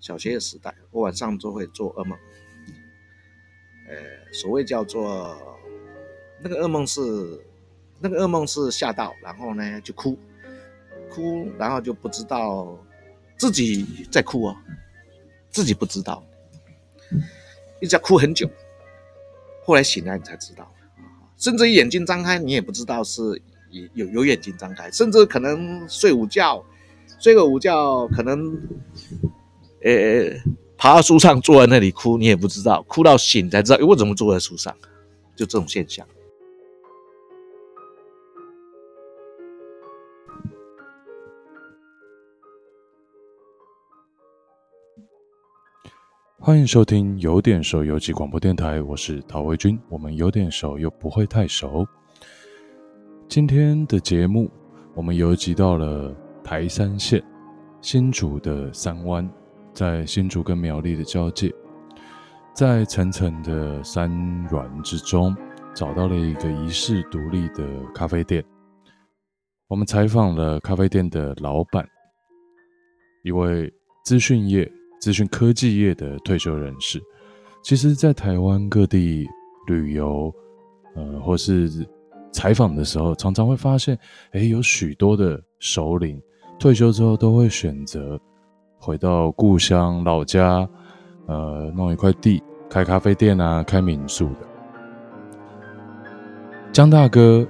小学的时代，我晚上都会做噩梦。呃，所谓叫做那个噩梦是那个噩梦是吓到，然后呢就哭，哭，然后就不知道自己在哭哦，自己不知道，一直哭很久，后来醒来你才知道，甚至眼睛张开你也不知道是有有眼睛张开，甚至可能睡午觉，睡个午觉可能。呃，爬到树上坐在那里哭，你也不知道，哭到醒才知道，哎，我怎么坐在树上？就这种现象。欢迎收听有点熟游记广播电台，我是陶维军。我们有点熟又不会太熟。今天的节目，我们游记到了台三线新竹的三湾。在新竹跟苗栗的交界，在层层的山峦之中，找到了一个遗世独立的咖啡店。我们采访了咖啡店的老板，一位资讯业、资讯科技业的退休人士。其实，在台湾各地旅游，呃，或是采访的时候，常常会发现，哎，有许多的首领退休之后都会选择。回到故乡老家，呃，弄一块地开咖啡店啊，开民宿的。江大哥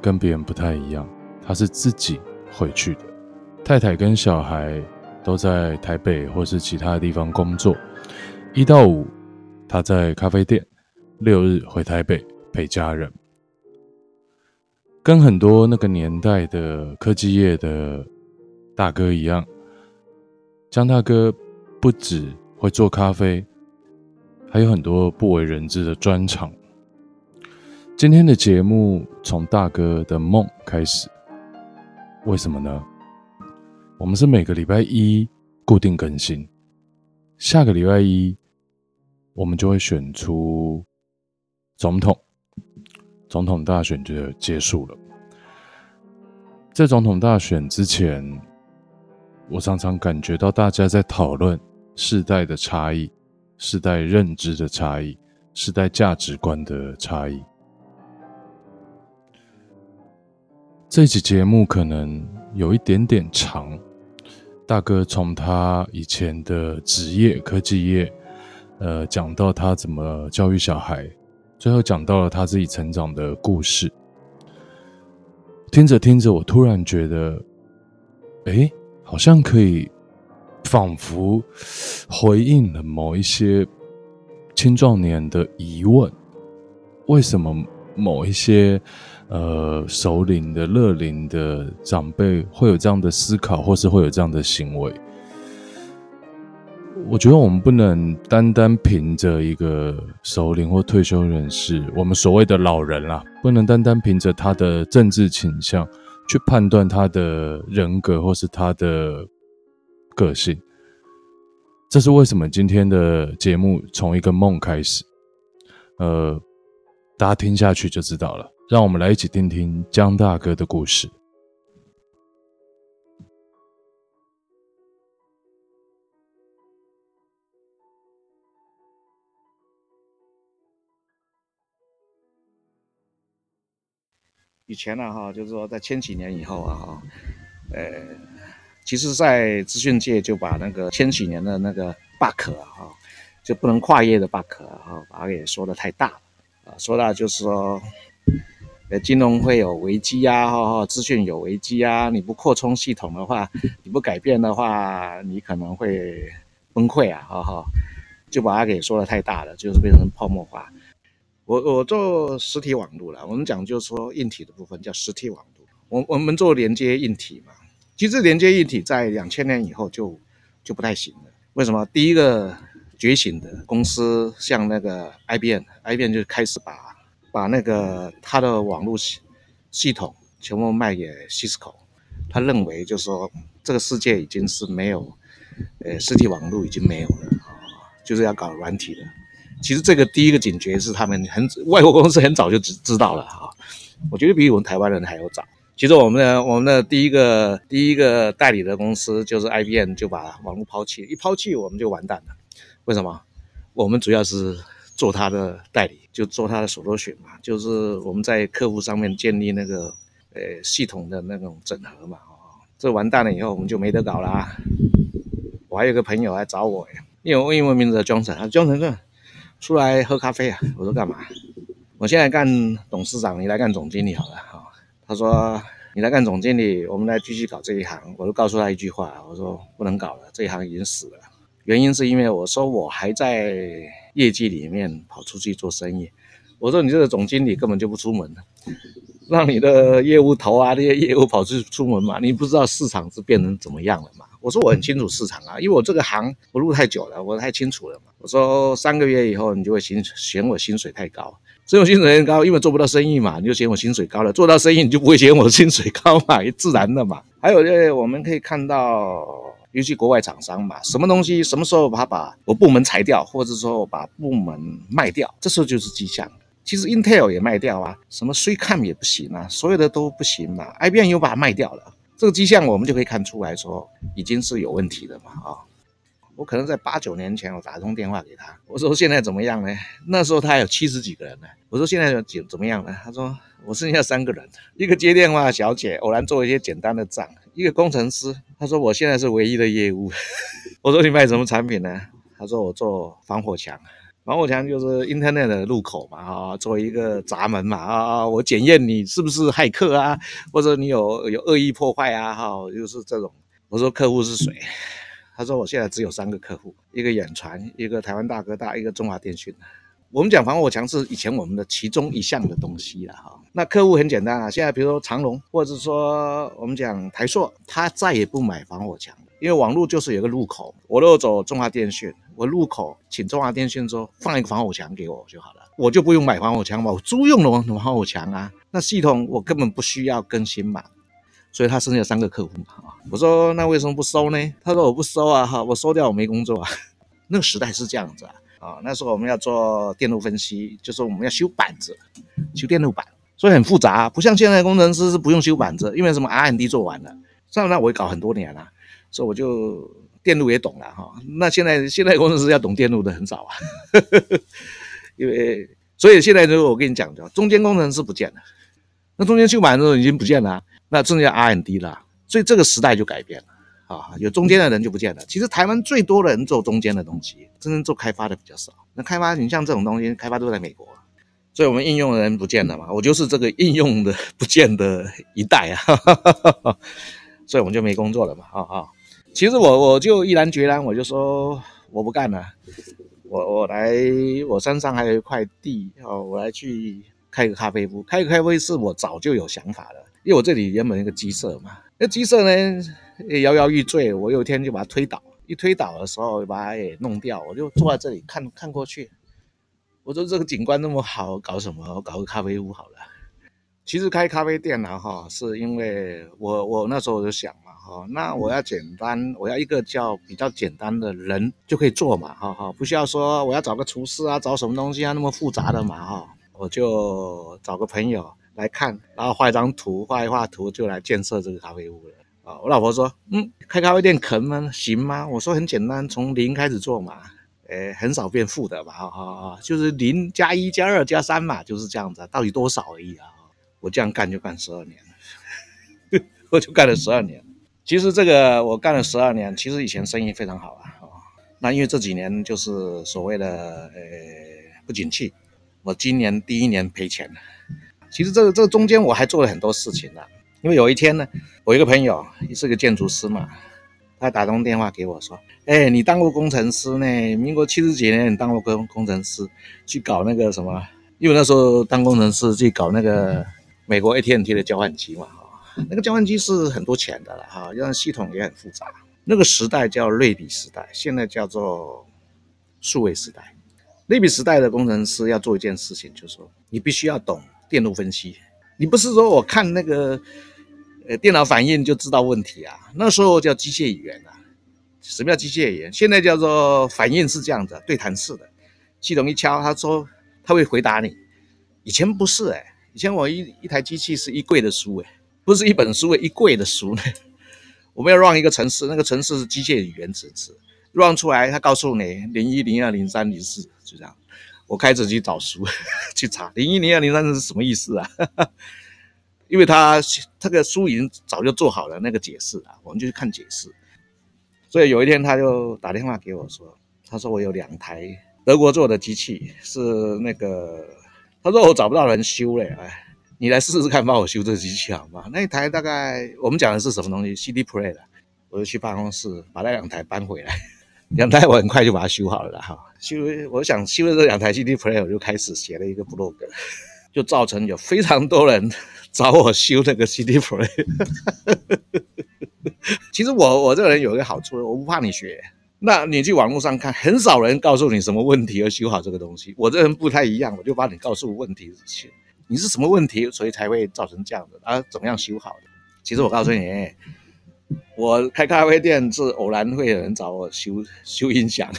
跟别人不太一样，他是自己回去的，太太跟小孩都在台北或是其他地方工作。一到五他在咖啡店，六日回台北陪家人。跟很多那个年代的科技业的大哥一样。江大哥不只会做咖啡，还有很多不为人知的专长。今天的节目从大哥的梦开始，为什么呢？我们是每个礼拜一固定更新，下个礼拜一我们就会选出总统，总统大选就结束了。在总统大选之前。我常常感觉到大家在讨论世代的差异、世代认知的差异、世代价值观的差异。这期节目可能有一点点长，大哥从他以前的职业科技业，呃，讲到他怎么教育小孩，最后讲到了他自己成长的故事。听着听着，我突然觉得，诶。好像可以，仿佛回应了某一些青壮年的疑问：为什么某一些呃首领的、乐龄的长辈会有这样的思考，或是会有这样的行为？我觉得我们不能单单凭着一个首领或退休人士，我们所谓的老人啦，不能单单凭着他的政治倾向。去判断他的人格或是他的个性，这是为什么今天的节目从一个梦开始，呃，大家听下去就知道了。让我们来一起听听江大哥的故事。以前呢，哈，就是说在千禧年以后啊，哈，呃，其实，在资讯界就把那个千禧年的那个 bug 啊，哈，就不能跨越的 bug 啊，哈，把它给说的太大了啊，说到就是说，呃，金融会有危机啊，哈，资讯有危机啊，你不扩充系统的话，你不改变的话，你可能会崩溃啊，哈哈，就把它给说的太大了，就是变成泡沫化。我我做实体网络了，我们讲就是说硬体的部分叫实体网络，我我们做连接硬体嘛，其实连接硬体在两千年以后就就不太行了。为什么？第一个觉醒的公司像那个 IBM，IBM 就开始把把那个它的网络系系统全部卖给 Cisco，他认为就是说这个世界已经是没有，呃，实体网络已经没有了，就是要搞软体的。其实这个第一个警觉是他们很外国公司很早就知知道了哈，我觉得比我们台湾人还要早。其实我们的我们的第一个第一个代理的公司就是 IBM，就把网络抛弃，一抛弃我们就完蛋了。为什么？我们主要是做他的代理，就做他的 solution 嘛，就是我们在客户上面建立那个呃系统的那种整合嘛。哦，这完蛋了以后，我们就没得搞啦。我还有个朋友来找我，因为我英文名字叫 Johnson，他 Johnson 哥出来喝咖啡啊。我说干嘛？我现在干董事长，你来干总经理好了。他说：“你来干总经理，我们来继续搞这一行。”我就告诉他一句话：“我说不能搞了，这一行已经死了。原因是因为我说我还在业绩里面跑出去做生意。我说你这个总经理根本就不出门，让你的业务头啊这些业务跑去出门嘛，你不知道市场是变成怎么样了嘛？我说我很清楚市场啊，因为我这个行我入太久了，我太清楚了嘛。我说三个月以后你就会嫌嫌我薪水太高。”所以我薪水很高，因为做不到生意嘛，你就嫌我薪水高了；做到生意，你就不会嫌我薪水高嘛，也自然的嘛。还有就是，我们可以看到，尤其国外厂商嘛，什么东西什么时候把把我部门裁掉，或者说把部门卖掉，这时候就是迹象。其实 Intel 也卖掉啊，什么 s u i c o m 也不行啊，所有的都不行嘛。IBM 又把它卖掉了，这个迹象我们就可以看出来说，已经是有问题的嘛啊。我可能在八九年前，我打通电话给他，我说现在怎么样呢？那时候他有七十几个人呢。我说现在怎怎么样呢？他说我剩下三个人，一个接电话的小姐，偶然做一些简单的账，一个工程师。他说我现在是唯一的业务。我说你卖什么产品呢？他说我做防火墙，防火墙就是 Internet 的入口嘛，啊，做一个闸门嘛，啊，我检验你是不是骇客啊，或者你有有恶意破坏啊，哈，就是这种。我说客户是谁？他说：“我现在只有三个客户，一个远传，一个台湾大哥大，一个中华电讯。我们讲防火墙是以前我们的其中一项的东西了哈。那客户很简单啊，现在比如说长荣，或者说我们讲台硕，他再也不买防火墙，因为网络就是有个入口，我如果走中华电讯，我入口请中华电讯说放一个防火墙给我就好了，我就不用买防火墙嘛，我租用了防火墙啊，那系统我根本不需要更新嘛。”所以他剩下三个客户嘛，我说那为什么不收呢？他说我不收啊，哈，我收掉我没工作啊。那个时代是这样子啊，啊，那时候我们要做电路分析，就是我们要修板子，修电路板，所以很复杂，不像现在工程师是不用修板子，因为什么 R&D 做完了。上那我也搞很多年了，所以我就电路也懂了哈。那现在现在工程师要懂电路的很少啊，因为所以现在如果我跟你讲的，中间工程师不见了，那中间修板的时候已经不见了。那剩下 R&D 了，所以这个时代就改变了啊，有中间的人就不见了。其实台湾最多的人做中间的东西，真正做开发的比较少。那开发你像这种东西，开发都在美国，所以我们应用的人不见了嘛。我就是这个应用的 不见的一代啊，所以我们就没工作了嘛。啊啊，其实我我就毅然决然，我就说我不干了，我我来，我山上还有一块地哦，我来去开个咖啡屋，开个咖啡是我早就有想法了。因为我这里原本一个鸡舍嘛，那鸡舍呢也摇摇欲坠，我有一天就把它推倒，一推倒的时候把它给弄掉，我就坐在这里看看过去。我说这个景观那么好，搞什么？搞个咖啡屋好了。其实开咖啡店呢，哈，是因为我我那时候我就想嘛，哈，那我要简单，我要一个叫比较简单的人就可以做嘛，哈哈，不需要说我要找个厨师啊，找什么东西啊那么复杂的嘛，哈，我就找个朋友。来看，然后画一张图，画一画图就来建设这个咖啡屋了啊！我老婆说：“嗯，开咖啡店可能行吗？”我说：“很简单，从零开始做嘛，诶，很少变负的嘛，哈哈，就是零加一加二加三嘛，就是这样子，到底多少而已啊！”我这样干就干十二年了，我就干了十二年。其实这个我干了十二年，其实以前生意非常好啊，那因为这几年就是所谓的呃不景气，我今年第一年赔钱了。其实这个这个中间我还做了很多事情呢，因为有一天呢，我一个朋友也是个建筑师嘛，他打通电话给我说：“哎，你当过工程师呢？民国七十几年你当过工工程师，去搞那个什么？因为那时候当工程师去搞那个美国 AT&T 的交换机嘛，那个交换机是很多钱的了哈，因为系统也很复杂。那个时代叫类比时代，现在叫做数位时代。类比时代的工程师要做一件事情，就是说你必须要懂。”电路分析，你不是说我看那个呃电脑反应就知道问题啊？那时候叫机械语言啊。什么叫机械语言？现在叫做反应是这样子，对谈式的，系统一敲，他说他会回答你。以前不是哎、以前我一一台机器是一柜的书哎、不是一本书，一柜的书呢。我们要 run 一个城市，那个城市是机械语言城市，run 出来，他告诉你零一零二零三零四，就这样。我开始去找书 去查零一零二零三是什么意思啊？因为他这个书已经早就做好了那个解释啊，我们就去看解释。所以有一天他就打电话给我说，他说我有两台德国做的机器，是那个他说我找不到人修嘞，哎，你来试试看帮我修这机器好吗？那一台大概我们讲的是什么东西？CD Play 的，我就去办公室把那两台搬回来。两台我很快就把它修好了哈，修我想修了这两台 CD Play，我就开始写了一个 blog，就造成有非常多人找我修那个 CD player。其实我我这个人有一个好处，我不怕你学。那你去网络上看，很少人告诉你什么问题而修好这个东西。我这人不太一样，我就把你告诉问题，你是什么问题，所以才会造成这样的啊？怎么样修好的？其实我告诉你。我开咖啡店是偶然会有人找我修修音响，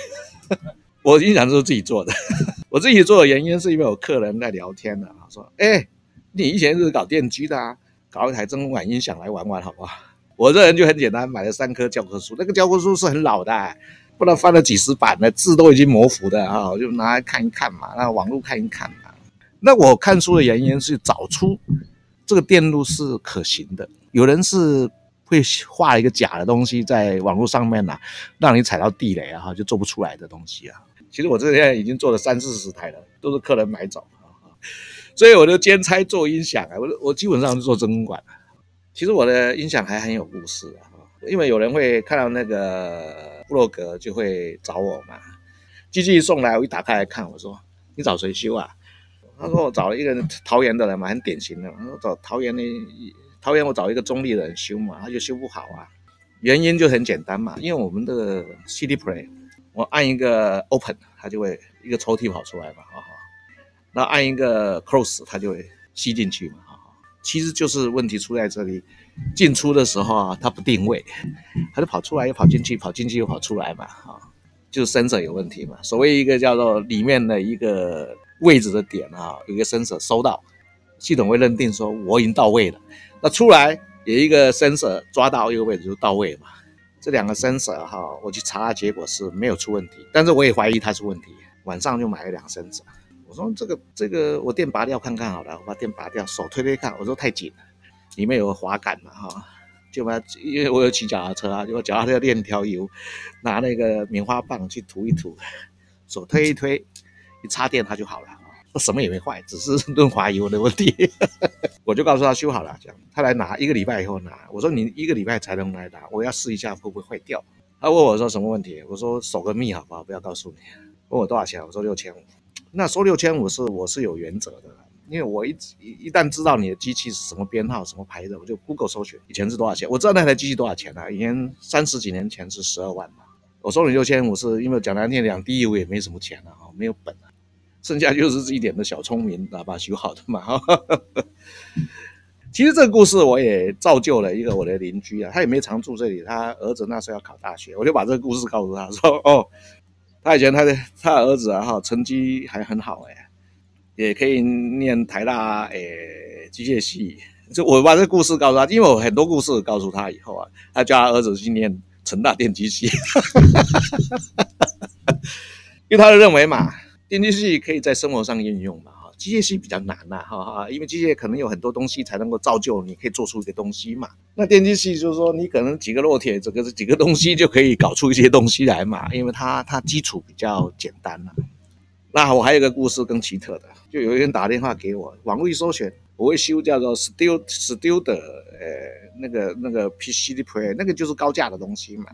我音响都是自己做的。我自己做的原因是因为有客人在聊天呢，说：“哎，你以前是搞电机的啊，搞一台真空管音响来玩玩好不好？”我这人就很简单，买了三颗教科书，那个教科书是很老的，不知道翻了几十版了，字都已经模糊的啊，我就拿来看一看嘛，那网络看一看嘛。那我看书的原因是找出这个电路是可行的，有人是。会画一个假的东西在网络上面呐、啊，让你踩到地雷啊，就做不出来的东西啊。其实我这现在已经做了三四十台了，都是客人买走啊，所以我就兼差做音响啊，我我基本上是做真空管。其实我的音响还很有故事啊，因为有人会看到那个布洛格就会找我嘛，机器一送来，我一打开来看，我说你找谁修啊？他说我找了一个 桃园的人嘛，很典型的，他说找桃园的。桃园我找一个中立的人修嘛，他就修不好啊，原因就很简单嘛，因为我们的 CD Play，我按一个 Open，它就会一个抽屉跑出来嘛，哈哈，那按一个 Close，它就会吸进去嘛，哈哈，其实就是问题出在这里，进出的时候啊，它不定位，它就跑出来又跑进去，跑进去又跑出来嘛，哈，就是声学有问题嘛，所谓一个叫做里面的一个位置的点啊，有一个 sensor 收到，系统会认定说我已经到位了。那出来有一个 sensor 抓到一个位置就到位嘛，这两个 sensor 哈，我去查结果是没有出问题，但是我也怀疑它是问题。晚上就买了两 sensor，我说这个这个我电拔掉看看好了，我把电拔掉，手推推看，我说太紧了，里面有个滑杆嘛哈，就把因为我有骑脚踏车啊，就脚踏车要练条油，拿那个棉花棒去涂一涂，手推一推，一插电它就好了。我什么也没坏，只是润滑油的问题。我就告诉他修好了，这样他来拿一个礼拜以后拿。我说你一个礼拜才能来拿，我要试一下会不会坏掉。他问我说什么问题？我说守个密好不好？不要告诉你。问我多少钱？我说六千五。那收六千五是我是有原则的，因为我一一旦知道你的机器是什么编号、什么牌子，我就 Google 搜寻以前是多少钱。我知道那台机器多少钱啊？以前三十几年前是十二万嘛。我收你六千五是因为讲难听点，第一我也没什么钱了啊，没有本啊。剩下就是一点的小聪明，喇叭修好的嘛。其实这个故事我也造就了一个我的邻居啊，他也没常住这里，他儿子那时候要考大学，我就把这个故事告诉他说：“哦，他以前他的他的儿子啊哈，成绩还很好哎，也可以念台大哎机械系。”就我把这个故事告诉他，因为我很多故事告诉他以后啊，他叫他儿子去念成大电机系，因为他就认为嘛。电机系可以在生活上应用嘛？哈，机械系比较难呐，哈哈，因为机械可能有很多东西才能够造就你可以做出一个东西嘛。那电机系就是说，你可能几个烙铁，这个是几个东西就可以搞出一些东西来嘛，因为它它基础比较简单了。那我还有一个故事更奇特的，就有一天打电话给我，网络一搜寻，我会修叫做 Stud Stud 的，呃，那个那个 PCD Play 那个就是高价的东西嘛。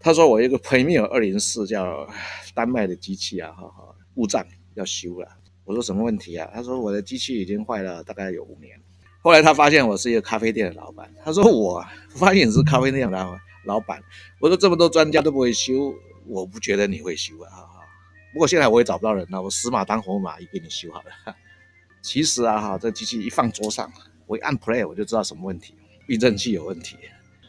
他说我有一个 Premier 二零四叫丹麦的机器啊，哈哈。故障要修了，我说什么问题啊？他说我的机器已经坏了，大概有五年。后来他发现我是一个咖啡店的老板，他说我发现你是咖啡店的老板。我说这么多专家都不会修，我不觉得你会修啊。不过现在我也找不到人了，我死马当活马，医给你修好了。其实啊哈，这机器一放桌上，我一按 play 我就知道什么问题，避震器有问题。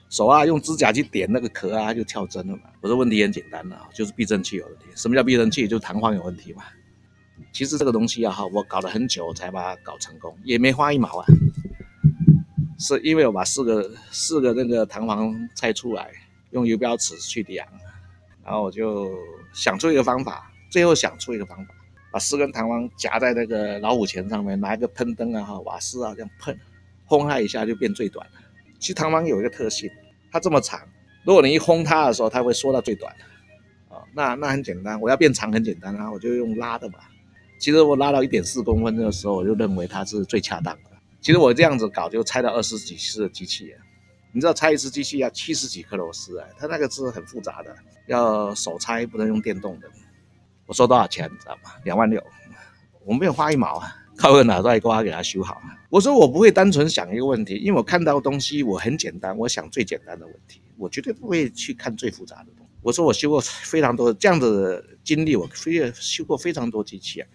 手啊用指甲去点那个壳啊，就跳针了嘛。我说问题很简单了，就是避震器有问题。什么叫避震器？就是弹簧有问题嘛。其实这个东西啊哈，我搞了很久才把它搞成功，也没花一毛啊。是因为我把四个四个那个弹簧拆出来，用游标尺去量，然后我就想出一个方法，最后想出一个方法，把四根弹簧夹在那个老虎钳上面，拿一个喷灯啊哈瓦斯啊这样喷，轰它一下就变最短了。其实弹簧有一个特性，它这么长，如果你一轰它的时候，它会缩到最短啊。那那很简单，我要变长很简单啊，我就用拉的嘛。其实我拉到一点四公分的时候，我就认为它是最恰当的。其实我这样子搞就拆到二十几次的机器，你知道拆一次机器要七十几颗螺丝啊，它那个是很复杂的，要手拆不能用电动的。我收多少钱你知道吗？两万六，我没有花一毛啊，靠个脑袋瓜给它修好。我说我不会单纯想一个问题，因为我看到东西我很简单，我想最简单的问题，我绝对不会去看最复杂的东西。我说我修过非常多这样子的经历，我非修过非常多机器啊，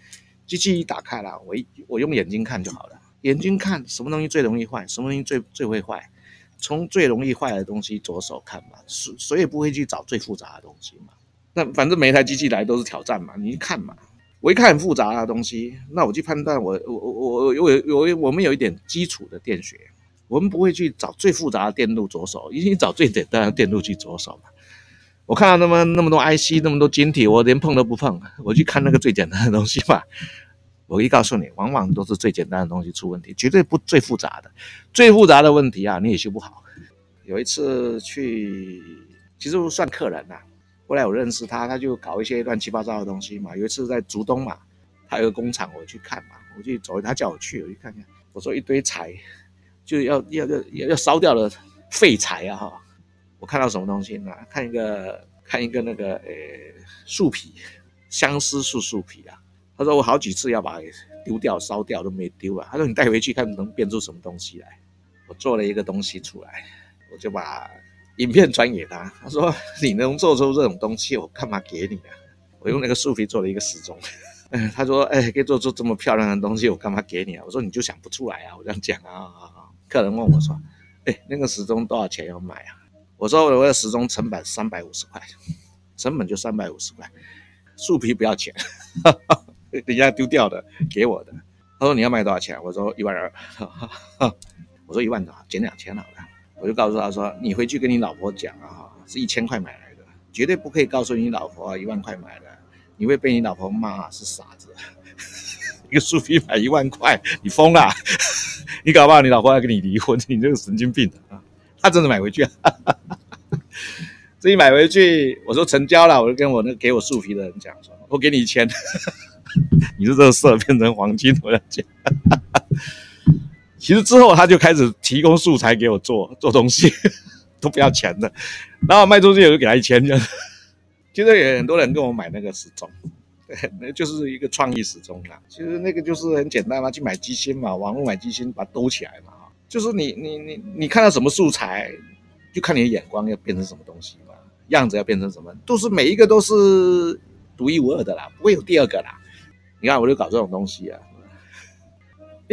机器一打开了，我一我用眼睛看就好了。眼睛看什么东西最容易坏，什么东西最最会坏，从最容易坏的东西着手看嘛，谁谁也不会去找最复杂的东西嘛。那反正每一台机器来都是挑战嘛，你一看嘛，我一看很复杂的东西，那我去判断我我我我我我我们有一点基础的电学，我们不会去找最复杂的电路着手，一定找最简单的电路去着手嘛。我看到那么那么多 IC，那么多晶体，我连碰都不碰，我去看那个最简单的东西嘛。我一告诉你，往往都是最简单的东西出问题，绝对不最复杂的。最复杂的问题啊，你也修不好。有一次去，其实算客人呐、后来我认识他，他就搞一些乱七八糟的东西嘛。有一次在竹东嘛，他有个工厂，我去看嘛，我去走，他叫我去，我去看看。我说一堆柴，就要要要要烧掉的废柴啊哈。我看到什么东西呢？看一个看一个那个呃树皮，相思树树皮啊。他说我好几次要把丢掉烧掉都没丢啊。他说你带回去看能变出什么东西来。我做了一个东西出来，我就把影片传给他。他说你能做出这种东西，我干嘛给你啊？我用那个树皮做了一个时钟。他说哎，可以做出这么漂亮的东西，我干嘛给你啊？我说你就想不出来啊。我这样讲啊。客人问我说，哎，那个时钟多少钱要买啊？我说我的时钟成本三百五十块，成本就三百五十块，树皮不要钱。人家丢掉的，给我的。他说你要卖多少钱？我说一万二。我说一万多，减两千好了。我就告诉他说，你回去跟你老婆讲啊，是一千块买来的，绝对不可以告诉你老婆，一万块买的，你会被你老婆骂是傻子。一个树皮买一万块，你疯了？你搞不好你老婆要跟你离婚，你这个神经病啊！他真的买回去啊，自己买回去，我说成交了，我就跟我那给我树皮的人讲说，我给你一千。你是这个色变成黄金，我要讲。其实之后他就开始提供素材给我做 做东西，都不要钱的。然后卖出去我就给他一千，这样。其实也很多人跟我买那个时钟，对，那就是一个创意时钟啦。其实那个就是很简单嘛，去买机芯嘛，网络买机芯，把它兜起来嘛。就是你你你你看到什么素材，就看你的眼光要变成什么东西嘛，样子要变成什么，都是每一个都是独一无二的啦，不会有第二个啦。你看，我就搞这种东西啊，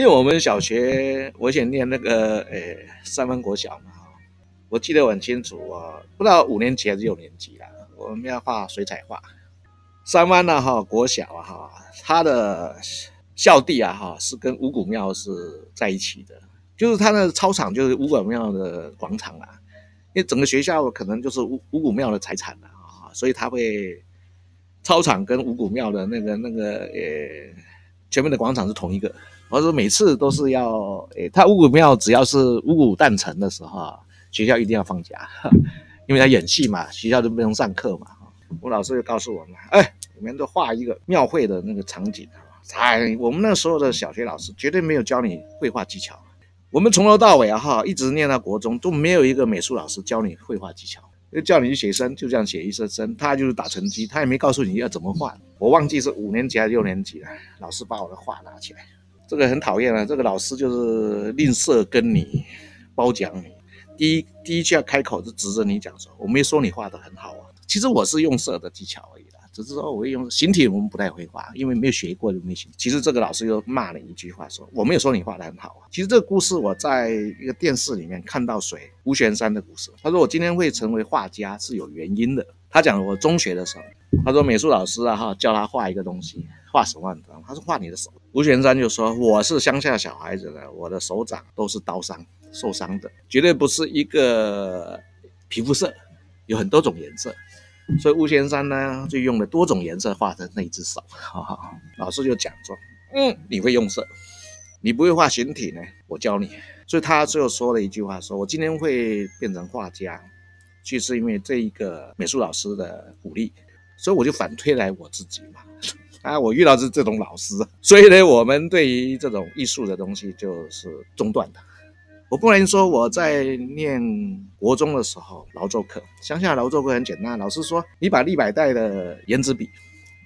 因为我们小学我以前念那个诶三湾国小嘛，我记得很清楚啊，不知道五年级还是六年级啦，我们要画水彩画。三湾呢哈国小啊哈，它的校地啊哈是跟五谷庙是在一起的，就是它的操场就是五谷庙的广场啦，因为整个学校可能就是五五谷庙的财产了啊，所以它会。操场跟五谷庙的那个那个呃，前面的广场是同一个。我说每次都是要，诶，他五谷庙只要是五谷诞辰的时候，学校一定要放假，因为他演戏嘛，学校就不用上课嘛。我老师就告诉我们，哎，你们都画一个庙会的那个场景。哎，我们那时候的小学老师绝对没有教你绘画技巧，我们从头到尾啊哈，一直念到国中都没有一个美术老师教你绘画技巧。就叫你去写生，就这样写一生生，他就是打成绩，他也没告诉你要怎么画。我忘记是五年级还是六年级了，老师把我的画拿起来，这个很讨厌啊，这个老师就是吝啬跟你褒奖你，第一第一句要开口就指着你讲说，我没有说你画的很好啊，其实我是用色的技巧而已啦。只是说我会用形体，我们不太会画，因为没有学过就没形。其实这个老师又骂了一句话说，我没有说你画的很好啊。其实这个故事我在一个电视里面看到谁吴玄山的故事。他说我今天会成为画家是有原因的。他讲我中学的时候，他说美术老师啊哈叫他画一个东西，画什么？他说画你的手。吴玄山就说我是乡下小孩子呢，我的手掌都是刀伤。受伤的，绝对不是一个皮肤色，有很多种颜色。所以吴先生呢，就用了多种颜色画的那一只手。好好好，老师就讲说，嗯，你会用色，你不会画形体呢，我教你。所以他最后说了一句话，说我今天会变成画家，就是因为这一个美术老师的鼓励，所以我就反推来我自己嘛。啊，我遇到是这种老师，所以呢，我们对于这种艺术的东西就是中断的。我不能说我在念国中的时候劳作课，乡下劳作课很简单，老师说你把立百代的颜值笔，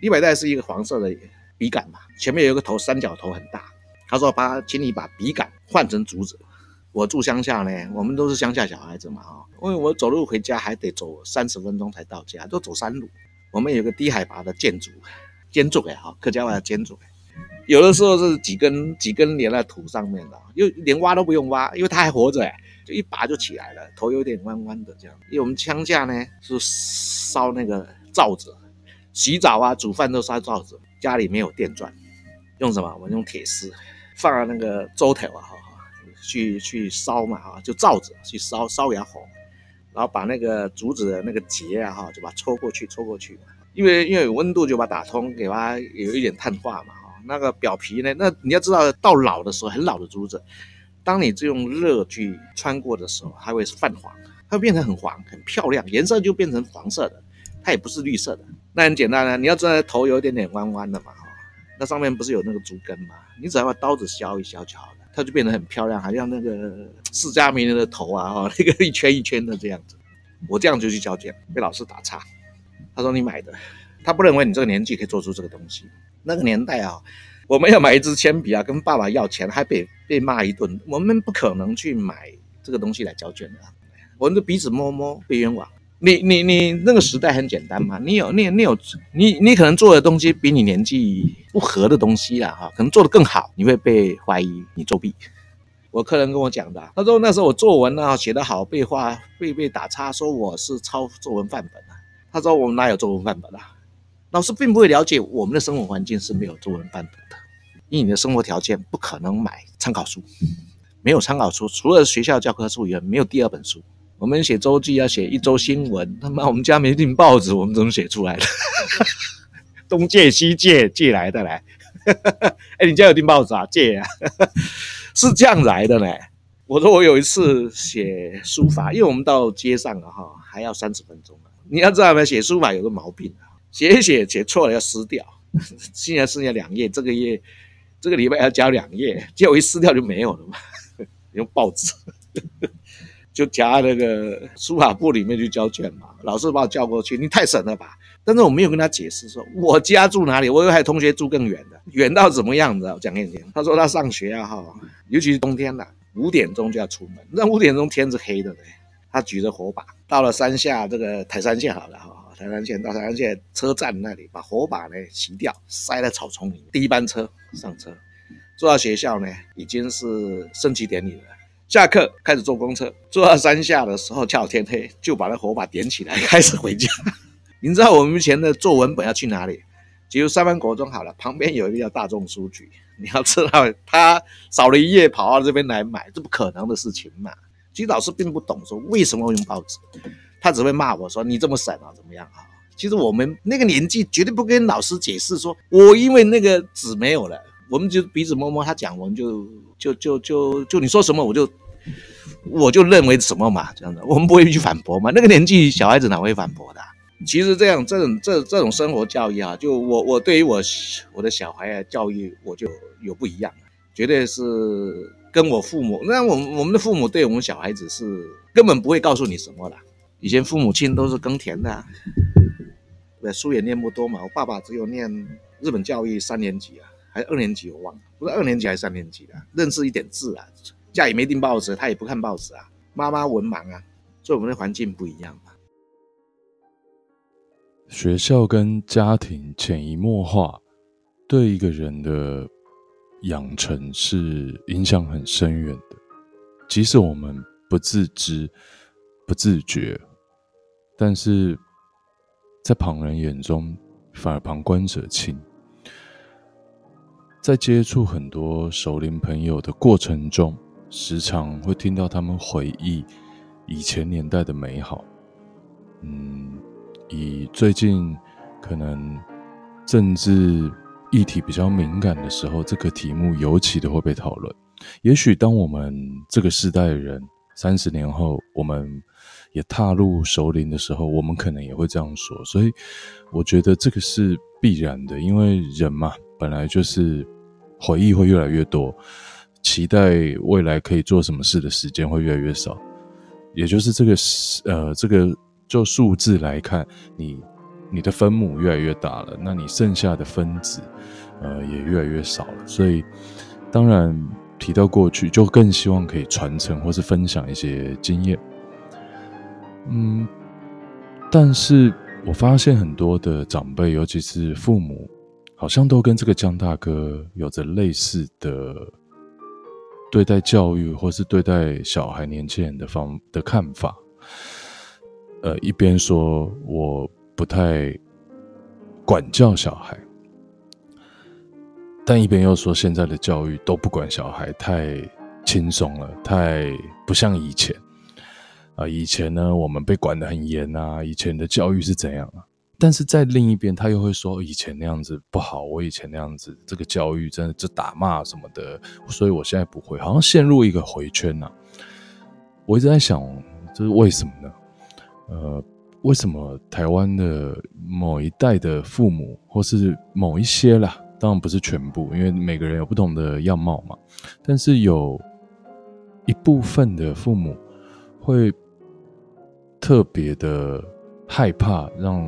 立百代是一个黄色的笔杆嘛，前面有个头，三角头很大。他说把，请你把笔杆换成竹子。我住乡下呢，我们都是乡下小孩子嘛，哈，因为我走路回家还得走三十分钟才到家，都走山路。我们有个低海拔的建筑。建筑哎哈，客家话叫建筑，有的时候是几根几根连在土上面的，又连挖都不用挖，因为它还活着哎，就一拔就起来了，头有点弯弯的这样。因为我们乡下呢是烧那个灶子，洗澡啊煮饭都烧灶子，家里没有电钻，用什么？我们用铁丝放在那个粥头啊哈，去去烧嘛哈，就灶子去烧烧也红，然后把那个竹子的那个节啊哈，就把它抽过去抽过去。因为因为有温度，就把它打通，给它有一点碳化嘛，哈，那个表皮呢，那你要知道，到老的时候，很老的竹子，当你这用热去穿过的时候，它会泛黄，它会变成很黄，很漂亮，颜色就变成黄色的，它也不是绿色的。那很简单呢，你要知道头有一点点弯弯的嘛，哈，那上面不是有那个竹根嘛，你只要把刀子削一削就好了，它就变得很漂亮，好像那个释迦牟尼的头啊，哈，那个一圈一圈的这样子。我这样就去交卷，被老师打岔。他说：“你买的，他不认为你这个年纪可以做出这个东西。那个年代啊，我们要买一支铅笔啊，跟爸爸要钱，还被被骂一顿。我们不可能去买这个东西来交卷的。我们的鼻子摸摸被冤枉。你你你那个时代很简单嘛，你有你你有你你可能做的东西比你年纪不合的东西啦哈，可能做得更好，你会被怀疑你作弊。我客人跟我讲的，他说那时候我作文啊写得好，被画被被打叉，说我是抄作文范本啊。”他说：“我们哪有作文范本啊？老师并不会了解我们的生活环境是没有作文范本的，因为你的生活条件不可能买参考书，没有参考书，除了学校教科书以外，没有第二本书。我们写周记要写一周新闻，他 妈我们家没订报纸，我们怎么写出来的？东借西借借来的嘞。哎，你家有订报纸啊？借啊，是这样来的呢。我说我有一次写书法，因为我们到街上啊哈，还要三十分钟。”你要知道吗？写书法有个毛病啊，写一写写错了要撕掉，现在剩下两页，这个页这个礼拜要交两页，结果一撕掉就没有了嘛。用报纸就夹那个书法部里面去交卷嘛。老师把我叫过去，你太神了吧？但是我没有跟他解释说我家住哪里，我有还有同学住更远的，远到怎么样子？我讲给你听。他说他上学啊哈，尤其是冬天了，五点钟就要出门，那五点钟天是黑的嘞。他举着火把到了山下这个台山线好了哈，台山线到台山线车站那里，把火把呢熄掉，塞在草丛里。第一班车上车，坐到学校呢已经是升旗典礼了。下课开始坐公车，坐到山下的时候恰好天黑，就把那火把点起来，开始回家。你知道我们以前的作文本要去哪里？比如三湾国中好了，旁边有一个叫大众书局，你要知道他扫了一夜跑到这边来买，这不可能的事情嘛。其实老师并不懂说为什么用报纸，他只会骂我说你这么省啊，怎么样啊？其实我们那个年纪绝对不跟老师解释说，我因为那个纸没有了，我们就鼻子摸摸他讲，我们就就就就就你说什么我就我就认为什么嘛，这样的，我们不会去反驳嘛。那个年纪小孩子哪会反驳的？其实这样这种这这种生活教育啊，就我我对于我我的小孩啊教育我就有不一样，绝对是。跟我父母，那我我们的父母对我们小孩子是根本不会告诉你什么的。以前父母亲都是耕田的，对，书也念不多嘛。我爸爸只有念日本教育三年级啊，还是二年级我忘了，不是二年级还是三年级的，认识一点字啊。家里没订报纸，他也不看报纸啊。妈妈文盲啊，所以我们的环境不一样嘛。学校跟家庭潜移默化对一个人的。养成是影响很深远的，即使我们不自知、不自觉，但是在旁人眼中反而旁观者清。在接触很多熟龄朋友的过程中，时常会听到他们回忆以前年代的美好。嗯，以最近可能政治议题比较敏感的时候，这个题目尤其的会被讨论。也许当我们这个世代的人三十年后，我们也踏入熟龄的时候，我们可能也会这样说。所以，我觉得这个是必然的，因为人嘛，本来就是回忆会越来越多，期待未来可以做什么事的时间会越来越少，也就是这个呃这个。就数字来看，你你的分母越来越大了，那你剩下的分子，呃，也越来越少了。所以，当然提到过去，就更希望可以传承或是分享一些经验。嗯，但是我发现很多的长辈，尤其是父母，好像都跟这个江大哥有着类似的对待教育或是对待小孩、年轻人的方的看法。呃，一边说我不太管教小孩，但一边又说现在的教育都不管小孩，太轻松了，太不像以前啊。以前呢，我们被管得很严啊，以前的教育是怎样啊？但是在另一边，他又会说以前那样子不好，我以前那样子这个教育真的就打骂什么的，所以我现在不会，好像陷入一个回圈呐。我一直在想，这是为什么呢？呃，为什么台湾的某一代的父母，或是某一些啦，当然不是全部，因为每个人有不同的样貌嘛。但是有一部分的父母会特别的害怕让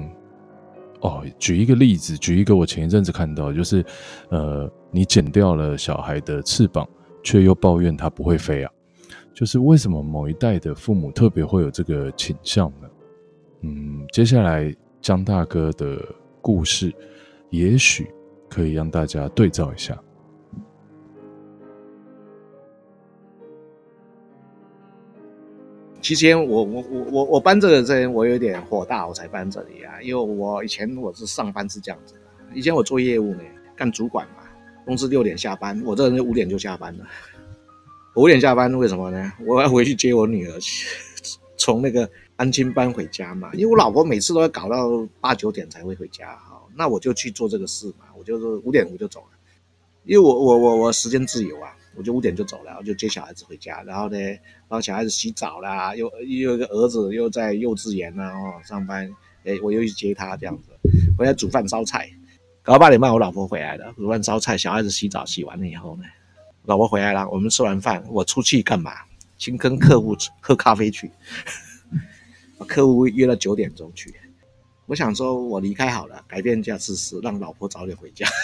哦，举一个例子，举一个我前一阵子看到，就是呃，你剪掉了小孩的翅膀，却又抱怨他不会飞啊。就是为什么某一代的父母特别会有这个倾向呢？嗯，接下来江大哥的故事，也许可以让大家对照一下。其实我我我我我搬这个这，我有点火大，我才搬这里啊。因为我以前我是上班是这样子的，以前我做业务呢，干主管嘛，公司六点下班，我这人就五点就下班了。五点下班，为什么呢？我要回去接我女儿，从那个安亲班回家嘛。因为我老婆每次都要搞到八九点才会回家，好，那我就去做这个事嘛。我就是五点我就走了，因为我我我我时间自由啊，我就五点就走了，我就接小孩子回家，然后呢，帮小孩子洗澡啦，又又有一个儿子又在幼稚园呢，哦，上班，哎，我又去接他这样子，回来煮饭烧菜，搞到八点半我老婆回来了，煮饭烧菜，小孩子洗澡洗完了以后呢。老婆回来了，我们吃完饭，我出去干嘛？先跟客户喝咖啡去，客户约了九点钟去。我想说，我离开好了，改变一下姿势，让老婆早点回家。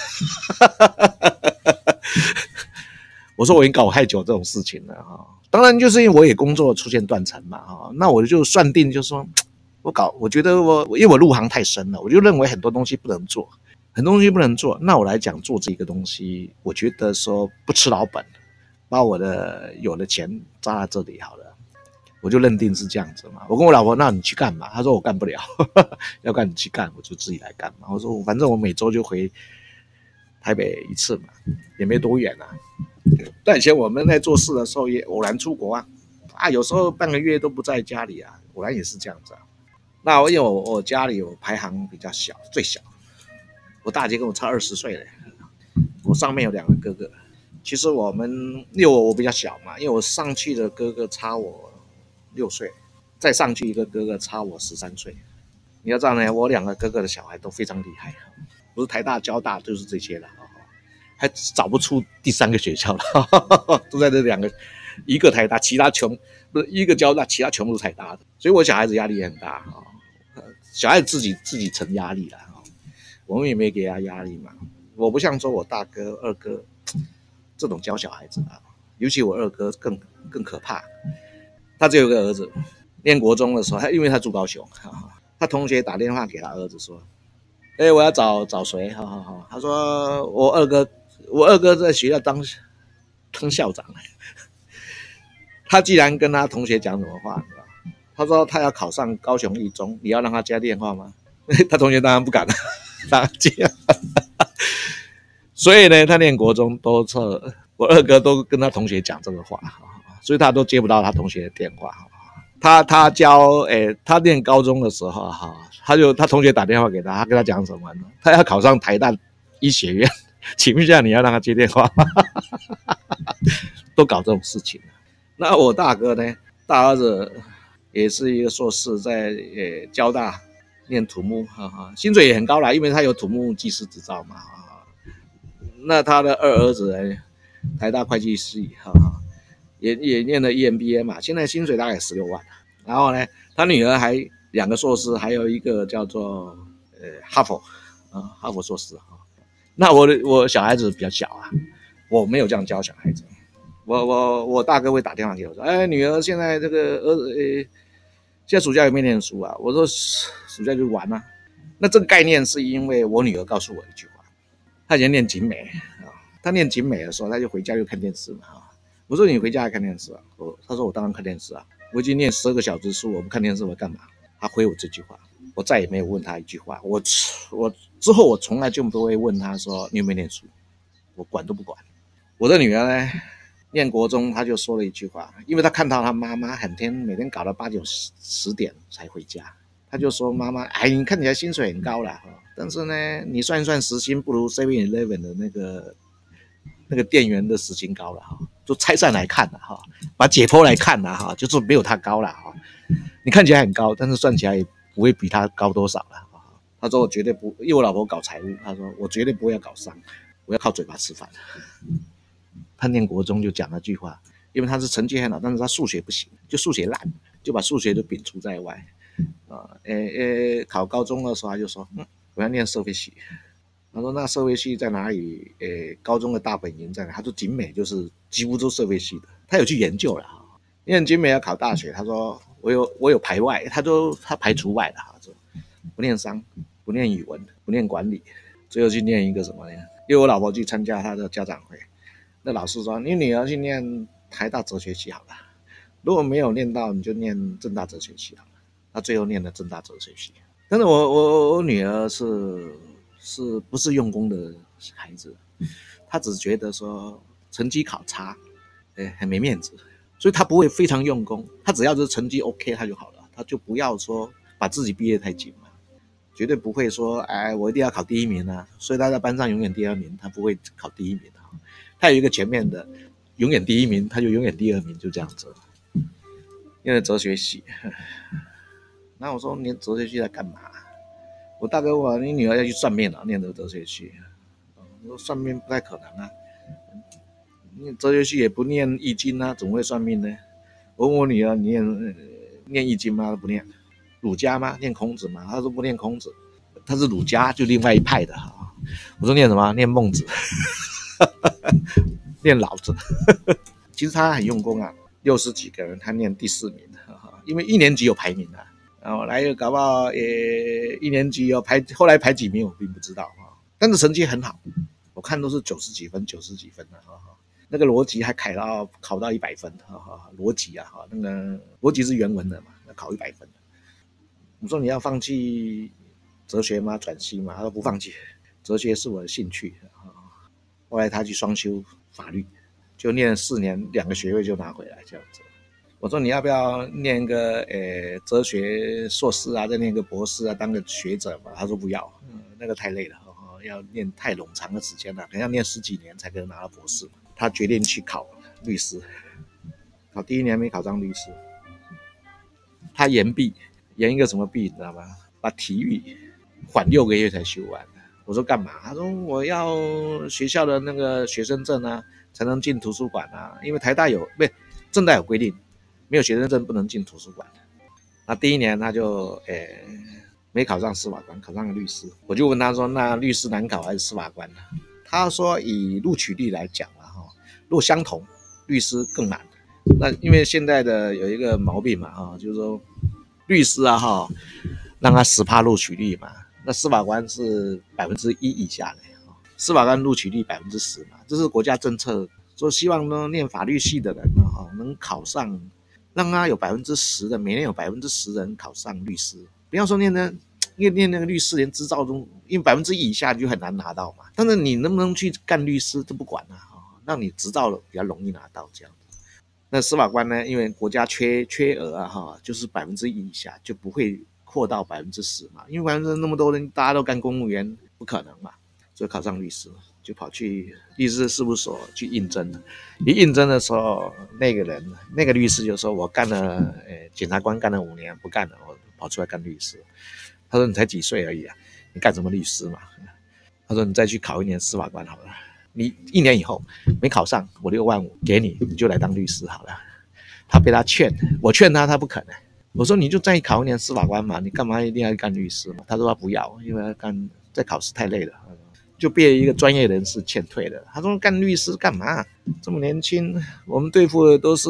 我说我已经搞太久这种事情了哈，当然就是因为我也工作出现断层嘛哈，那我就算定，就 说我搞，我觉得我因为我入行太深了，我就认为很多东西不能做。很多东西不能做，那我来讲做这个东西，我觉得说不吃老本，把我的有的钱砸在这里好了，我就认定是这样子嘛。我跟我老婆，那你去干嘛？她说我干不了，要干你去干，我就自己来干嘛。我说反正我每周就回台北一次嘛，也没多远啊。但以前我们在做事的时候也偶然出国啊，啊，有时候半个月都不在家里啊，偶然也是这样子啊。那我因为我我家里有排行比较小，最小。我大姐跟我差二十岁嘞，我上面有两个哥哥。其实我们因为我我比较小嘛，因为我上去的哥哥差我六岁，再上去一个哥哥差我十三岁。你要知道呢，我两个哥哥的小孩都非常厉害，不是台大、交大就是这些了，还找不出第三个学校了，都在这两个，一个台大，其他全不是一个交大，其他全部是台大的。所以我小孩子压力也很大哈，小孩子自己自己承压力了。我们也没给他压力嘛。我不像说我大哥、二哥这种教小孩子啊，尤其我二哥更更可怕。他只有一个儿子，念国中的时候，他因为他住高雄，他同学打电话给他儿子说：“哎，我要找找谁？”好好好，他说：“我二哥，我二哥在学校当当校长。”他既然跟他同学讲什么话，他说他要考上高雄一中，你要让他接电话吗？他同学当然不敢了。打架，所以呢，他念国中都测，我二哥都跟他同学讲这个话，所以他都接不到他同学的电话。他他教诶，他念高中的时候哈，他就他同学打电话给他，他跟他讲什么呢？他要考上台大医学院，请问一下你要让他接电话吗？都搞这种事情。那我大哥呢？大儿子也是一个硕士，在呃交大念土木，哈哈，薪水也很高啦，因为他有土木技师执照嘛。啊那他的二儿子呢？台大会计系，哈哈，也也念了 EMBA 嘛，现在薪水大概十六万。然后呢，他女儿还两个硕士，还有一个叫做呃哈佛，啊哈佛硕士哈。那我的我小孩子比较小啊，我没有这样教小孩子。我我我大哥会打电话给我说，哎，女儿现在这个儿子，呃，现在暑假有没有念书啊？我说暑假就玩啊。那这个概念是因为我女儿告诉我一句话，她以前念景美啊，她念景美的时候，她就回家就看电视嘛。我说你回家还看电视啊？我她说我当然看电视啊，我已经念十二个小时书，我不看电视我干嘛？她回我这句话，我再也没有问她一句话。我我之后我从来就不会问他说你有没有念书，我管都不管。我的女儿呢？念国中，他就说了一句话，因为他看到他妈妈很天每天搞到八九十十点才回家，他就说：“妈妈，哎，你看起来薪水很高了，但是呢，你算一算时薪不如 Seven Eleven 的那个那个店员的时薪高了哈。就拆散来看了哈，把解剖来看了哈，就是没有他高了哈。你看起来很高，但是算起来也不会比他高多少了。”他说：“我绝对不，因为我老婆搞财务，他说我绝对不会要搞商，我要靠嘴巴吃饭。”他念国中就讲了句话，因为他是成绩很好，但是他数学不行，就数学烂，就把数学都摒除在外。啊，诶诶，考高中的时候他就说，嗯，我要念社会系。他说那社会系在哪里？诶，高中的大本营在哪？他说景美就是几乎都社会系的。他有去研究了哈，因为景美要考大学，他说我有我有排外，他说他排除外的哈，不念商，不念语文，不念管理，最后去念一个什么呢？因为我老婆去参加她的家长会。那老师说：“你女儿去念台大哲学系好了，如果没有念到，你就念政大哲学系好了。”她最后念了政大哲学系。但是我我我女儿是是不是用功的孩子？她只觉得说成绩考差，哎，很没面子，所以她不会非常用功。她只要是成绩 OK，她就好了，她就不要说把自己逼得太紧，绝对不会说哎，我一定要考第一名啊。所以他在班上永远第二名，他不会考第一名啊。他有一个前面的，永远第一名，他就永远第二名，就这样子。因为哲学系，那我说你哲学系在干嘛？我大哥问我，你女儿要去算命了，念的哲学系。我说算命不太可能啊，你哲学系也不念易经啊，怎么会算命呢？我问我女儿，你念念易经吗？她不念。儒家吗？念孔子吗？他说不念孔子，他是儒家，就另外一派的哈。我说念什么？念孟子。念老子，其实他很用功啊，六十几个人，他念第四名，因为一年级有排名啊，然后来又搞不好也一年级有排，后来排几名我并不知道啊，但是成绩很好，我看都是九十几分，九十几分的哈，那个逻辑还考到考到一百分，哈哈，逻辑啊哈，那个逻辑是原文的嘛，那考一百分，你说你要放弃哲学吗？转系吗？他说不放弃，哲学是我的兴趣。后来他去双修法律，就念了四年，两个学位就拿回来这样子。我说你要不要念个呃哲学硕士啊，再念个博士啊，当个学者嘛？他说不要，那个太累了，要念太冗长的时间了，可能要念十几年才可以拿到博士。他决定去考律师，考第一年没考上律师，他延毕，延一个什么毕你知道吗？把体育缓六个月才修完。我说干嘛？他说我要学校的那个学生证啊，才能进图书馆啊。因为台大有，不是，政大有规定，没有学生证不能进图书馆。那第一年他就诶没考上司法官，考上了律师。我就问他说：“那律师难考还是司法官呢？”他说：“以录取率来讲啊哈，若相同，律师更难。那因为现在的有一个毛病嘛哈，就是说律师啊哈，让他十趴录取率嘛。”那司法官是百分之一以下的，司法官录取率百分之十嘛，这是国家政策，说希望呢念法律系的人呢哈能考上，让他有百分之十的每年有百分之十人考上律师，不要说念那念念那个律师连执照都，因为百分之一以下就很难拿到嘛，但是你能不能去干律师都不管了哈，让你执照了比较容易拿到这样。那司法官呢，因为国家缺缺额啊，哈，就是百分之一以下就不会扩到百分之十嘛，因为反正那么多人大家都干公务员，不可能嘛，所以考上律师，就跑去律师事务所去应征。一应征的时候，那个人那个律师就说：“我干了，呃，检察官干了五年，不干了，我跑出来干律师。”他说：“你才几岁而已啊，你干什么律师嘛？”他说：“你再去考一年司法官好了。”你一年以后没考上，我六万五给你，你就来当律师好了。他被他劝，我劝他，他不肯。我说你就再考一年司法官嘛，你干嘛一定要干律师嘛？他说他不要，因为他干在考试太累了，就被一个专业人士劝退了。他说干律师干嘛？这么年轻，我们对付的都是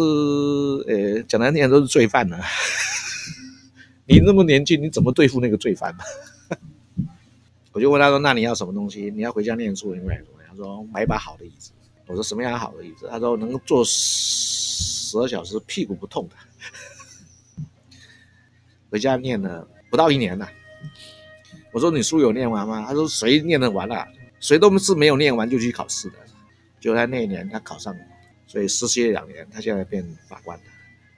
呃讲难听点都是罪犯呢、你那么年轻，你怎么对付那个罪犯？我就问他说：那你要什么东西？你要回家念书，因为。他说买一把好的椅子，我说什么样好的椅子？他说能够坐十二小时，屁股不痛的。回家念了不到一年了。我说你书有念完吗？他说谁念得完了？谁都是没有念完就去考试的。就他那一年他考上了，所以实习了两年，他现在变法官了，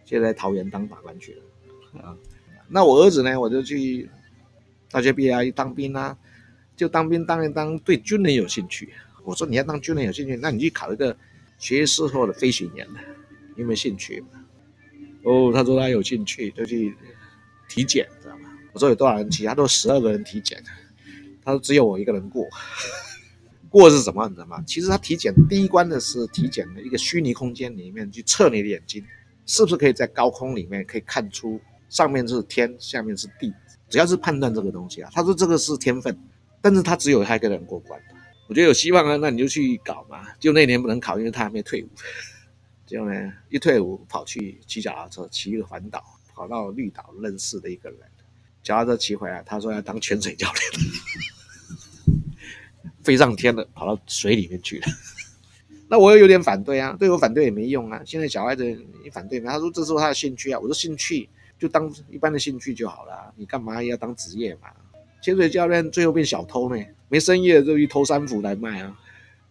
现在在桃园当法官去了。啊，那我儿子呢？我就去大学毕业一当兵啊，就当兵当一当，对军人有兴趣。我说你要当军人有兴趣，那你去考一个学士后的飞行员，你有没有兴趣？哦，他说他有兴趣，就去体检，知道吗？我说有多少人体？他说十二个人体检，他说只有我一个人过。过是什么？你知道吗？其实他体检第一关的是体检的一个虚拟空间里面去测你的眼睛，是不是可以在高空里面可以看出上面是天，下面是地？只要是判断这个东西啊，他说这个是天分，但是他只有他一个人过关。我觉得有希望啊，那你就去搞嘛。就那年不能考，因为他还没退伍。结果呢，一退伍跑去骑脚踏车，骑一个环岛，跑到绿岛认识的一个人，脚踏车骑回来，他说要当潜水教练，飞上天了，跑到水里面去了。那我又有点反对啊，对我反对也没用啊。现在小孩子你反对吗？他说这是他的兴趣啊。我说兴趣就当一般的兴趣就好了，你干嘛要当职业嘛？潜水教练最后变小偷呢？没生意了就去偷三伏来卖啊！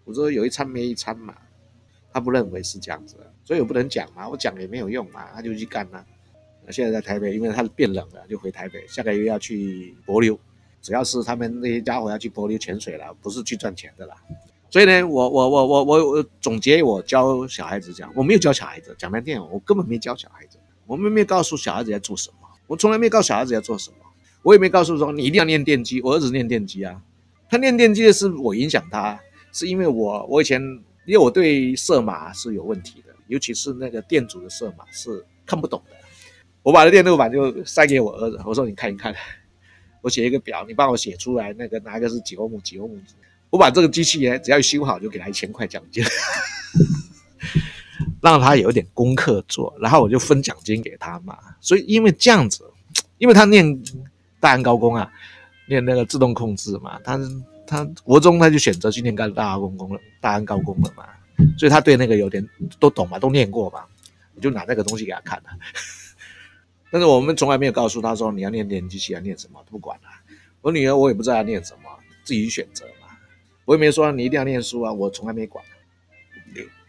我说有一餐没一餐嘛，他不认为是这样子，所以我不能讲嘛，我讲也没有用嘛，他就去干了。现在在台北，因为他变冷了，就回台北。下个月要去帛琉，只要是他们那些家伙要去帛琉潜水了，不是去赚钱的啦。所以呢，我我我我我我总结我教小孩子讲，我没有教小孩子讲半天，我根本没教小孩子，我们没有告诉小孩子要做什么，我从来没告诉小孩子要做什么。我也没告诉说你一定要念电机，我儿子念电机啊，他念电机的是我影响他，是因为我我以前因为我对色码是有问题的，尤其是那个电阻的色码是看不懂的。我把那电路板就塞给我儿子，我说你看一看，我写一个表，你帮我写出来那个哪个是几欧姆几欧姆，我把这个机器呢只要修好就给他一千块奖金，让他有点功课做，然后我就分奖金给他嘛。所以因为这样子，因为他念。大安高工啊，念那个自动控制嘛，他他国中他就选择去念干大安高工了，大安高工了嘛，所以他对那个有点都懂嘛，都念过嘛，我就拿那个东西给他看了。但是我们从来没有告诉他说你要念电机系要念什么，不管了。我女儿我也不知道要念什么，自己选择嘛。我也没说你一定要念书啊，我从来没管。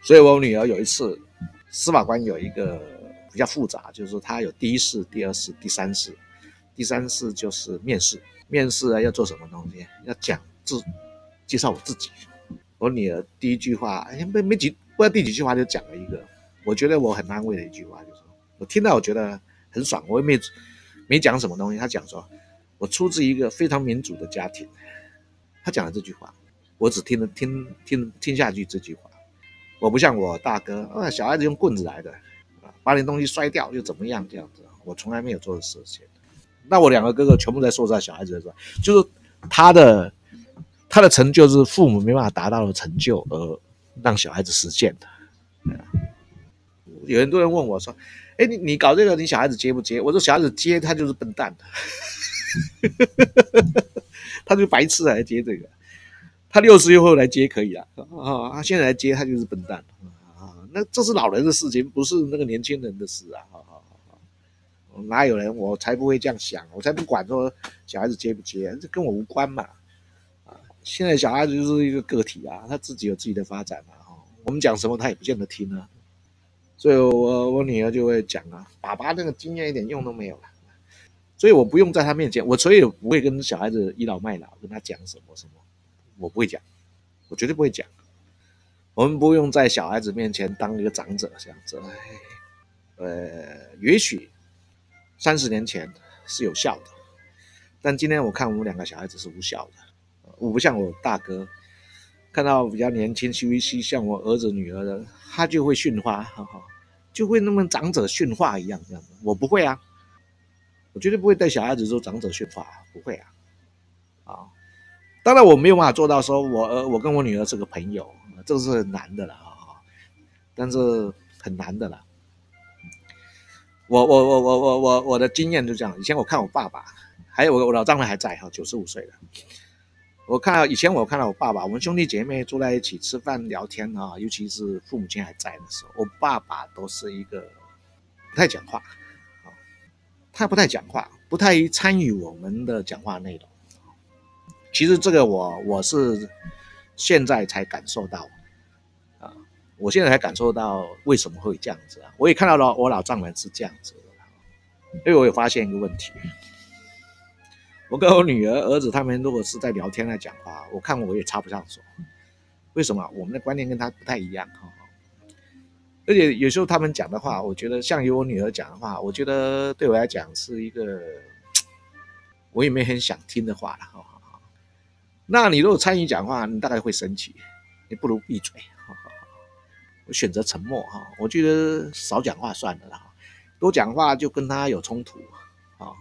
所以我女儿有一次司法官有一个比较复杂，就是说他有第一试、第二试、第三试。第三次就是面试，面试啊要做什么东西？要讲自介绍我自己。我女儿第一句话，哎没没几不知道第几句话就讲了一个，我觉得我很安慰的一句话，就是我听到我觉得很爽。我也没没讲什么东西，她讲说，我出自一个非常民主的家庭。她讲了这句话，我只听了听听听下去这句话。我不像我大哥啊，小孩子用棍子来的，把你东西摔掉又怎么样这样子？我从来没有做的事情。那我两个哥哥全部在说在小孩子的时候，就是他的他的成就是父母没办法达到的成就，而让小孩子实现的。有很多人问我说：“哎，你你搞这个，你小孩子接不接？”我说：“小孩子接，他就是笨蛋，他就白痴来接这个。他六十岁后来接可以啊，啊，他现在来接他就是笨蛋啊。那这是老人的事情，不是那个年轻人的事啊。”哪有人？我才不会这样想，我才不管说小孩子接不接，这跟我无关嘛。啊，现在小孩子就是一个个体啊，他自己有自己的发展嘛。我们讲什么他也不见得听啊。所以我我女儿就会讲啊，爸爸那个经验一点用都没有了。所以我不用在他面前，我所以不会跟小孩子倚老卖老，跟他讲什么什么，我不会讲，我绝对不会讲。我们不用在小孩子面前当一个长者这样子。呃，也许三十年前是有效的，但今天我看我们两个小孩子是无效的。我不像我大哥，看到比较年轻、羞于嬉像我儿子、女儿的，他就会训话，哈哈，就会那么长者训话一样这样子。我不会啊。我绝对不会对小孩子做长者训话，不会啊，啊，当然我没有办法做到说我呃我跟我女儿是个朋友，这个是很难的了啊，但是很难的了。我我我我我我我的经验就这样，以前我看我爸爸，还有我我老丈人还在哈，九十五岁了。我看到以前我看到我爸爸，我们兄弟姐妹坐在一起吃饭聊天啊，尤其是父母亲还在的时候，我爸爸都是一个不太讲话啊。他不太讲话，不太参与我们的讲话内容。其实这个我我是现在才感受到，我现在才感受到为什么会这样子啊。我也看到了我老丈人是这样子的，因为我也发现一个问题。我跟我女儿、儿子他们如果是在聊天在讲话，我看我也插不上手。为什么？我们的观念跟他不太一样哈。而且有时候他们讲的话，我觉得像有我女儿讲的话，我觉得对我来讲是一个我也没很想听的话了。哈，那你如果参与讲话，你大概会生气，你不如闭嘴。我选择沉默。哈，我觉得少讲话算了。啦，多讲话就跟他有冲突。啊，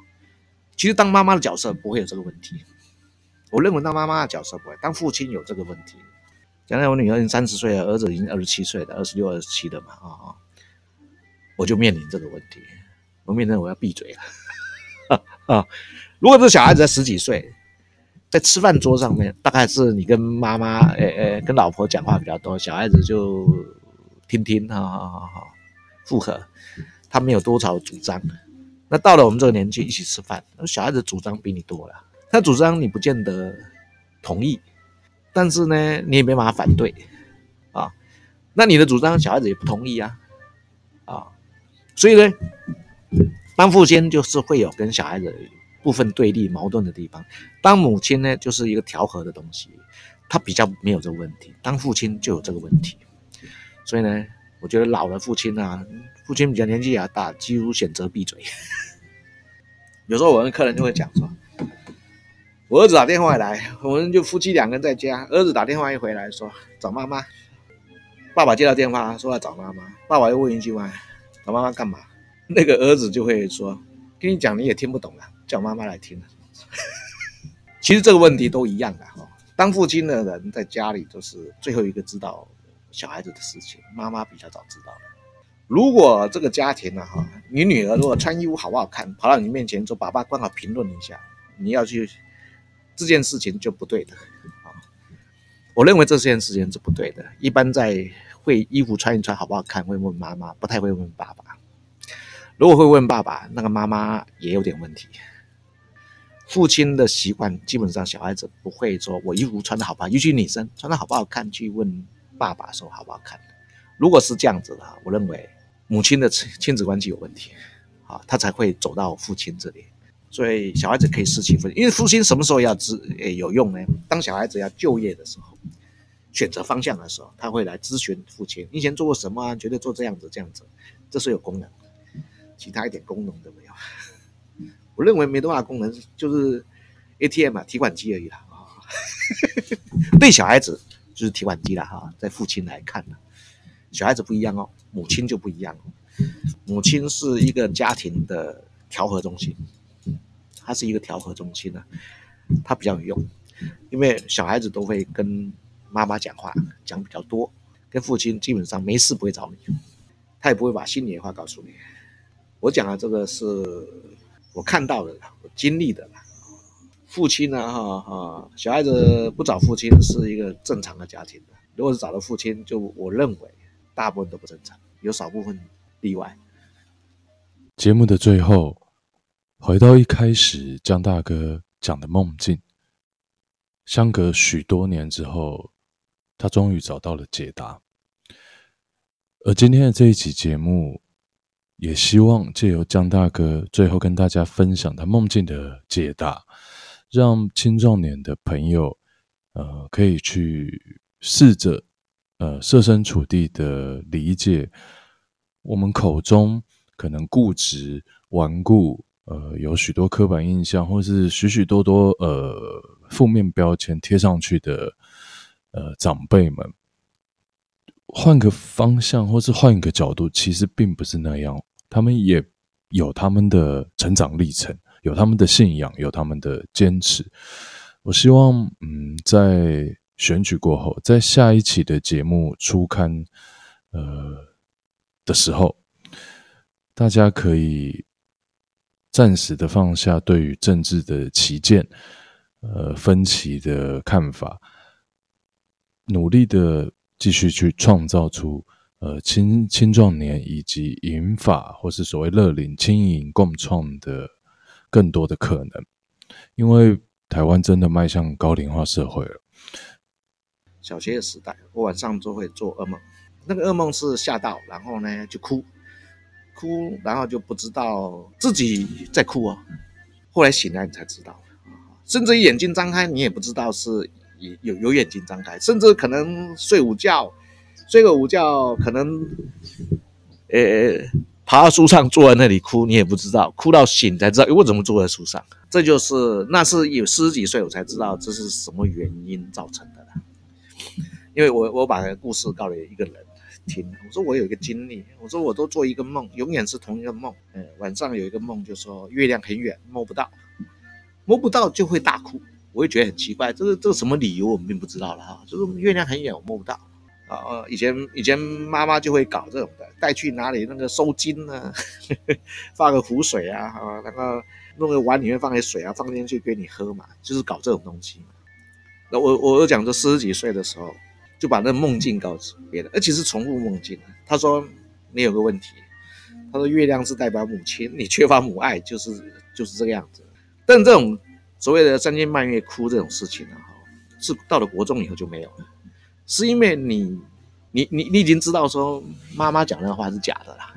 其实当妈妈的角色不会有这个问题。我认为当妈妈的角色不会，当父亲有这个问题。将来我女儿已经三十岁了，儿子已经二十七岁了，二十六、二十七的嘛，啊、哦、我就面临这个问题，我面临我要闭嘴了，啊、哦，如果这小孩子才十几岁，在吃饭桌上面，大概是你跟妈妈，诶、欸、诶、欸，跟老婆讲话比较多，小孩子就听听，哈哈哈哈，附和，他没有多少主张。那到了我们这个年纪，一起吃饭，小孩子主张比你多了，他主张你不见得同意。但是呢，你也没办法反对，啊，那你的主张小孩子也不同意啊，啊，所以呢，当父亲就是会有跟小孩子部分对立矛盾的地方，当母亲呢就是一个调和的东西，他比较没有这个问题，当父亲就有这个问题，所以呢，我觉得老的父亲啊，父亲比较年纪也大，几乎选择闭嘴，有时候我们客人就会讲说。我儿子打电话来，我们就夫妻两个人在家。儿子打电话一回来说找妈妈，爸爸接到电话说要找妈妈，爸爸又问一句话：找妈妈干嘛？那个儿子就会说：跟你讲你也听不懂了，叫妈妈来听。其实这个问题都一样的哈。当父亲的人在家里都是最后一个知道小孩子的事情，妈妈比较早知道。如果这个家庭呢哈，你女儿如果穿衣服好不好看，跑到你面前说爸爸刚好评论一下，你要去。这件事情就不对的啊！我认为这件事情是不对的。一般在会衣服穿一穿好不好看，会问妈妈，不太会问爸爸。如果会问爸爸，那个妈妈也有点问题。父亲的习惯基本上，小孩子不会说我衣服穿的好不好，尤其女生穿的好不好看，去问爸爸说好不好看。如果是这样子的，我认为母亲的亲子关系有问题，啊，他才会走到父亲这里。所以小孩子可以失去父亲，因为父亲什么时候要知诶有用呢？当小孩子要就业的时候，选择方向的时候，他会来咨询父亲。以前做过什么啊？觉得做这样子这样子，这是有功能，其他一点功能都没有。我认为没多大功能，就是 ATM 啊，提款机而已啦啊。对小孩子就是提款机了哈，在父亲来看呢，小孩子不一样哦，母亲就不一样哦。母亲是一个家庭的调和中心。它是一个调和中心呢，它比较有用，因为小孩子都会跟妈妈讲话，讲比较多，跟父亲基本上没事不会找你，他也不会把心里的话告诉你。我讲的这个是我看到的，我经历的。父亲呢，哈哈，小孩子不找父亲是一个正常的家庭的，如果是找到父亲，就我认为大部分都不正常，有少部分例外。节目的最后。回到一开始江大哥讲的梦境，相隔许多年之后，他终于找到了解答。而今天的这一期节目，也希望借由江大哥最后跟大家分享他梦境的解答，让青壮年的朋友，呃，可以去试着，呃，设身处地的理解我们口中可能固执、顽固。呃，有许多刻板印象，或是许许多多呃负面标签贴上去的呃长辈们，换个方向，或是换一个角度，其实并不是那样。他们也有他们的成长历程，有他们的信仰，有他们的坚持。我希望，嗯，在选举过后，在下一期的节目初刊呃的时候，大家可以。暂时的放下对于政治的歧见，呃，分歧的看法，努力的继续去创造出呃青青壮年以及银发或是所谓乐龄轻盈共创的更多的可能，因为台湾真的迈向高龄化社会了。小学的时代，我晚上就会做噩梦，那个噩梦是吓到，然后呢就哭。哭，然后就不知道自己在哭哦。后来醒来，你才知道，甚至眼睛张开，你也不知道是有有眼睛张开，甚至可能睡午觉，睡个午觉，可能，呃，爬到树上坐在那里哭，你也不知道，哭到醒才知道，我怎么坐在树上？这就是那是有四十几岁我才知道这是什么原因造成的了，因为我我把故事告了一个人。听，我说我有一个经历，我说我都做一个梦，永远是同一个梦。嗯，晚上有一个梦，就说月亮很远，摸不到，摸不到就会大哭。我也觉得很奇怪，这个这个什么理由我们并不知道了哈。就是月亮很远，我摸不到啊。以前以前妈妈就会搞这种的，带去哪里那个收金啊，放个湖水啊，啊，那个弄个碗里面放点水啊，放进去给你喝嘛，就是搞这种东西嘛。那我我讲这四十几岁的时候。就把那梦境告诉别人，而且是重复梦境。他说：“你有个问题，他说月亮是代表母亲，你缺乏母爱，就是就是这个样子。但这种所谓的三更半夜哭这种事情呢，哈，是到了国中以后就没有了，是因为你你你你已经知道说妈妈讲的话是假的啦。”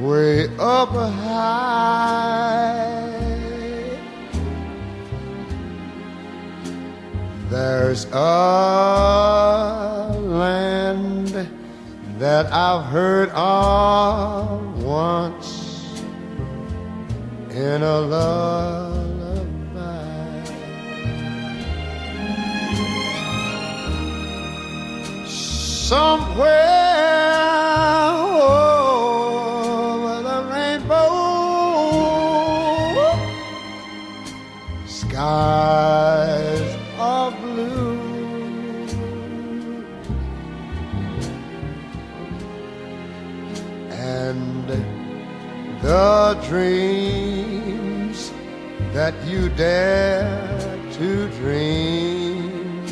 Way up there's a land that I've heard of once in a love. somewhere over the rainbow. Skies dreams that you dare to dream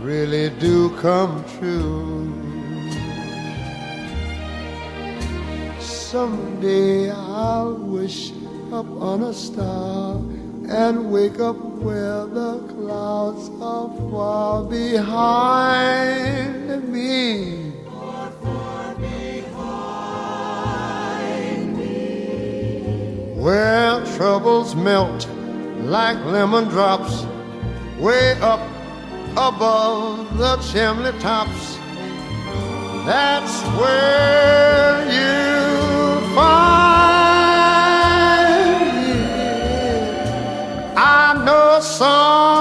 really do come true. Someday I'll wish upon a star and wake up where the clouds are far behind me. Where troubles melt like lemon drops way up above the chimney tops. That's where you find me. I know somewhere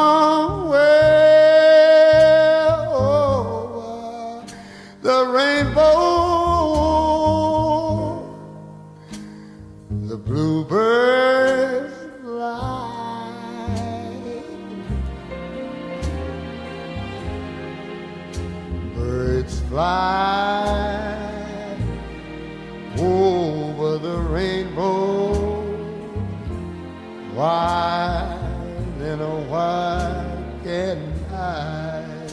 side.